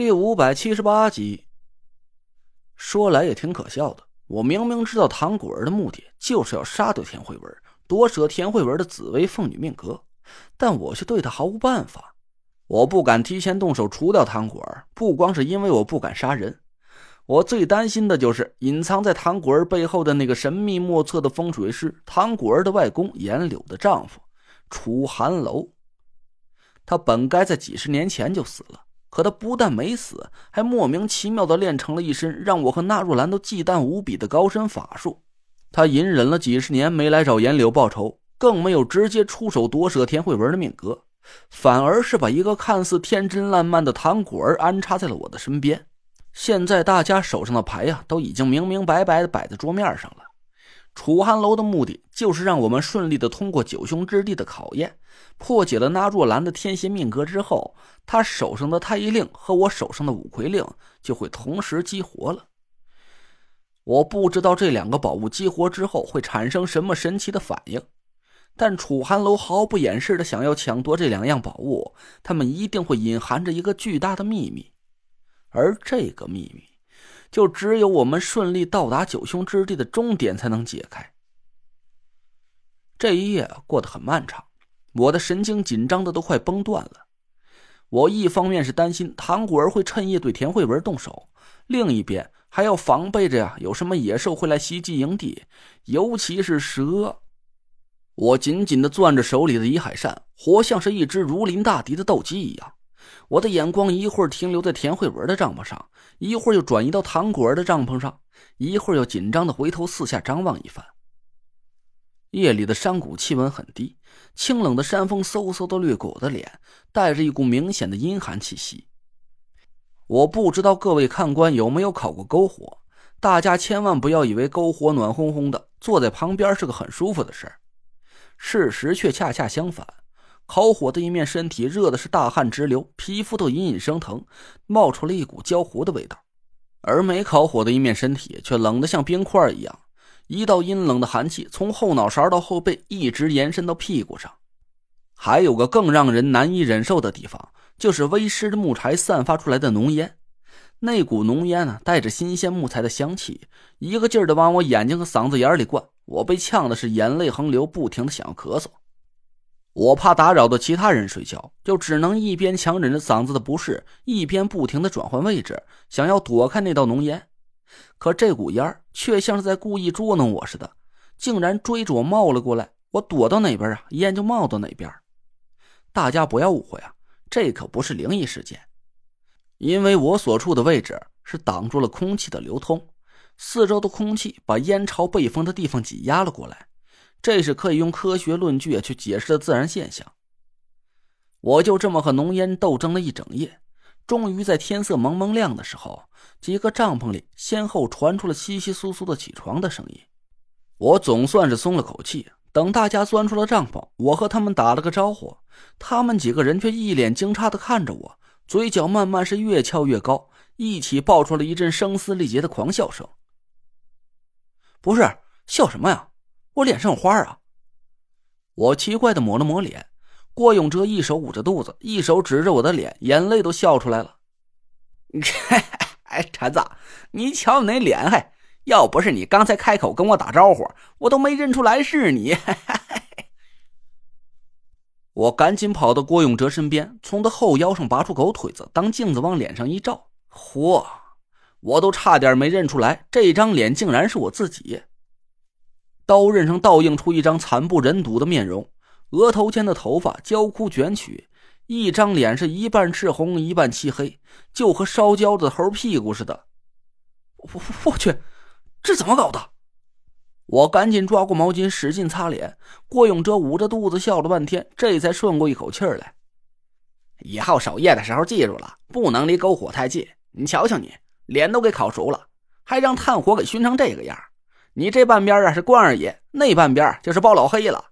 第五百七十八集。说来也挺可笑的，我明明知道唐果儿的目的就是要杀掉田慧文，夺舍田慧文的紫薇凤女命格，但我却对他毫无办法。我不敢提前动手除掉唐果儿，不光是因为我不敢杀人，我最担心的就是隐藏在唐果儿背后的那个神秘莫测的风水师——唐果儿的外公严柳的丈夫楚寒楼。他本该在几十年前就死了。可他不但没死，还莫名其妙的练成了一身让我和纳若兰都忌惮无比的高深法术。他隐忍了几十年，没来找颜柳报仇，更没有直接出手夺舍田慧文的命格，反而是把一个看似天真烂漫的唐果儿安插在了我的身边。现在大家手上的牌呀，都已经明明白白的摆在桌面上了。楚寒楼的目的就是让我们顺利的通过九凶之地的考验，破解了那若兰的天蝎命格之后，他手上的太医令和我手上的五魁令就会同时激活了。我不知道这两个宝物激活之后会产生什么神奇的反应，但楚寒楼毫不掩饰的想要抢夺这两样宝物，他们一定会隐含着一个巨大的秘密，而这个秘密。就只有我们顺利到达九凶之地的终点才能解开。这一夜过得很漫长，我的神经紧张的都快崩断了。我一方面是担心唐古儿会趁夜对田慧文动手，另一边还要防备着呀，有什么野兽会来袭击营地，尤其是蛇。我紧紧的攥着手里的遗海扇，活像是一只如临大敌的斗鸡一样。我的眼光一会儿停留在田慧文的帐篷上，一会儿又转移到唐果儿的帐篷上，一会儿又紧张的回头四下张望一番。夜里的山谷气温很低，清冷的山风嗖嗖的掠过我的脸，带着一股明显的阴寒气息。我不知道各位看官有没有烤过篝火，大家千万不要以为篝火暖烘烘的，坐在旁边是个很舒服的事儿，事实却恰恰相反。烤火的一面身体热的是大汗直流，皮肤都隐隐生疼，冒出了一股焦糊的味道；而没烤火的一面身体却冷得像冰块一样，一道阴冷的寒气从后脑勺到后背一直延伸到屁股上。还有个更让人难以忍受的地方，就是微湿的木柴散发出来的浓烟，那股浓烟呢，带着新鲜木材的香气，一个劲儿的往我眼睛和嗓子眼里灌，我被呛的是眼泪横流，不停的想要咳嗽。我怕打扰到其他人睡觉，就只能一边强忍着嗓子的不适，一边不停的转换位置，想要躲开那道浓烟。可这股烟却像是在故意捉弄我似的，竟然追着我冒了过来。我躲到哪边啊，烟就冒到哪边。大家不要误会啊，这可不是灵异事件，因为我所处的位置是挡住了空气的流通，四周的空气把烟朝被封的地方挤压了过来。这是可以用科学论据去解释的自然现象。我就这么和浓烟斗争了一整夜，终于在天色蒙蒙亮的时候，几个帐篷里先后传出了稀稀疏疏的起床的声音。我总算是松了口气。等大家钻出了帐篷，我和他们打了个招呼，他们几个人却一脸惊诧的看着我，嘴角慢慢是越翘越高，一起爆出了一阵声嘶力竭的狂笑声。不是笑什么呀？我脸上有花啊！我奇怪的抹了抹脸，郭永哲一手捂着肚子，一手指着我的脸，眼泪都笑出来了。哎，陈子，你瞧你那脸，还要不是你刚才开口跟我打招呼，我都没认出来是你。我赶紧跑到郭永哲身边，从他后腰上拔出狗腿子当镜子往脸上一照，嚯！我都差点没认出来，这张脸竟然是我自己。刀刃上倒映出一张惨不忍睹的面容，额头间的头发焦枯卷曲，一张脸是一半赤红一半漆黑，就和烧焦的猴屁股似的。我我去，这怎么搞的？我赶紧抓过毛巾使劲擦脸。郭永哲捂着肚子笑了半天，这才顺过一口气来。以后守夜的时候记住了，不能离篝火太近。你瞧瞧你，脸都给烤熟了，还让炭火给熏成这个样。你这半边啊是关二爷，那半边就是包老黑了。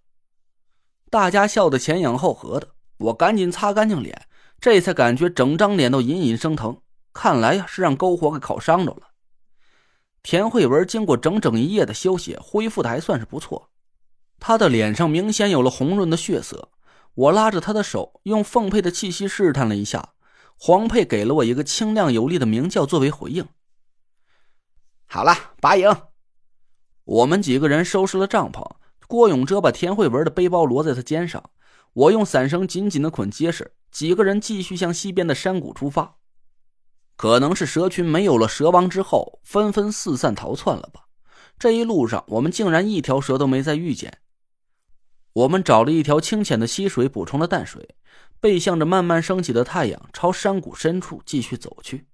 大家笑得前仰后合的，我赶紧擦干净脸，这才感觉整张脸都隐隐生疼。看来呀是让篝火给烤伤着了。田慧文经过整整一夜的休息，恢复的还算是不错。他的脸上明显有了红润的血色。我拉着他的手，用奉佩的气息试探了一下，黄佩给了我一个清亮有力的鸣叫作为回应。好了，拔营。我们几个人收拾了帐篷。郭永哲把田慧文的背包摞在他肩上，我用伞绳紧紧的捆结实。几个人继续向西边的山谷出发。可能是蛇群没有了蛇王之后，纷纷四散逃窜了吧。这一路上，我们竟然一条蛇都没再遇见。我们找了一条清浅的溪水补充了淡水，背向着慢慢升起的太阳，朝山谷深处继续走去。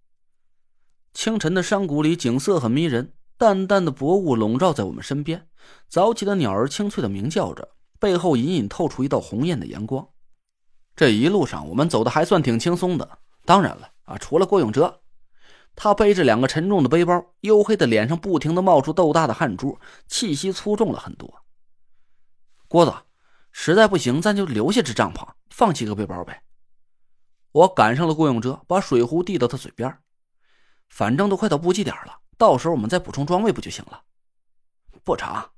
清晨的山谷里景色很迷人，淡淡的薄雾笼罩在我们身边，早起的鸟儿清脆的鸣叫着，背后隐隐透出一道红艳的阳光。这一路上我们走的还算挺轻松的，当然了啊，除了郭永哲，他背着两个沉重的背包，黝黑的脸上不停的冒出豆大的汗珠，气息粗重了很多。郭子，实在不行，咱就留下支帐篷，放弃个背包呗。我赶上了郭永哲，把水壶递到他嘴边。反正都快到补给点了，到时候我们再补充装备不就行了？不成。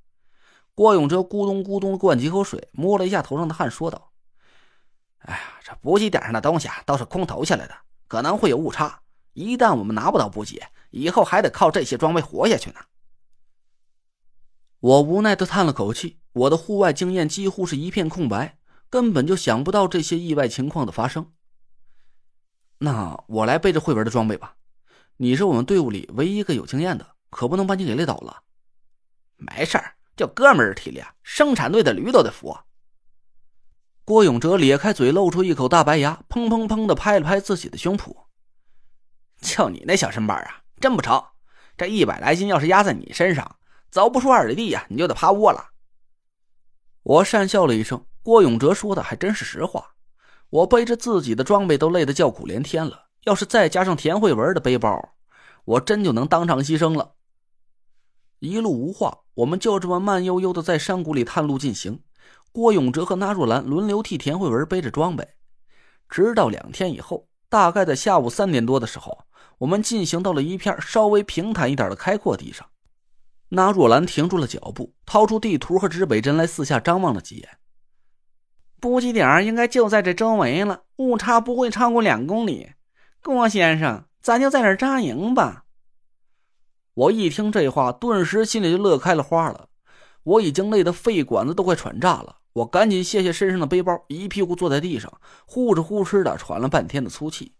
郭永哲咕咚咕咚灌几口水，摸了一下头上的汗，说道：“哎呀，这补给点上的东西啊，倒是空投下来的，可能会有误差。一旦我们拿不到补给，以后还得靠这些装备活下去呢。”我无奈的叹了口气，我的户外经验几乎是一片空白，根本就想不到这些意外情况的发生。那我来背着慧文的装备吧。你是我们队伍里唯一一个有经验的，可不能把你给累倒了。没事儿，就哥们儿体力，生产队的驴都得服。郭永哲咧开嘴，露出一口大白牙，砰砰砰的拍了拍自己的胸脯。就你那小身板啊，真不成！这一百来斤要是压在你身上，走不出二里地呀，你就得趴窝了。我讪笑了一声，郭永哲说的还真是实话。我背着自己的装备都累得叫苦连天了。要是再加上田慧文的背包，我真就能当场牺牲了。一路无话，我们就这么慢悠悠的在山谷里探路进行。郭永哲和纳若兰轮流替田慧文背着装备，直到两天以后，大概在下午三点多的时候，我们进行到了一片稍微平坦一点的开阔地上。纳若兰停住了脚步，掏出地图和指北针来四下张望了几眼。补给点应该就在这周围了，误差不会超过两公里。郭先生，咱就在这扎营吧。我一听这话，顿时心里就乐开了花了。我已经累得肺管子都快喘炸了，我赶紧卸下身上的背包，一屁股坐在地上，呼哧呼哧的喘了半天的粗气。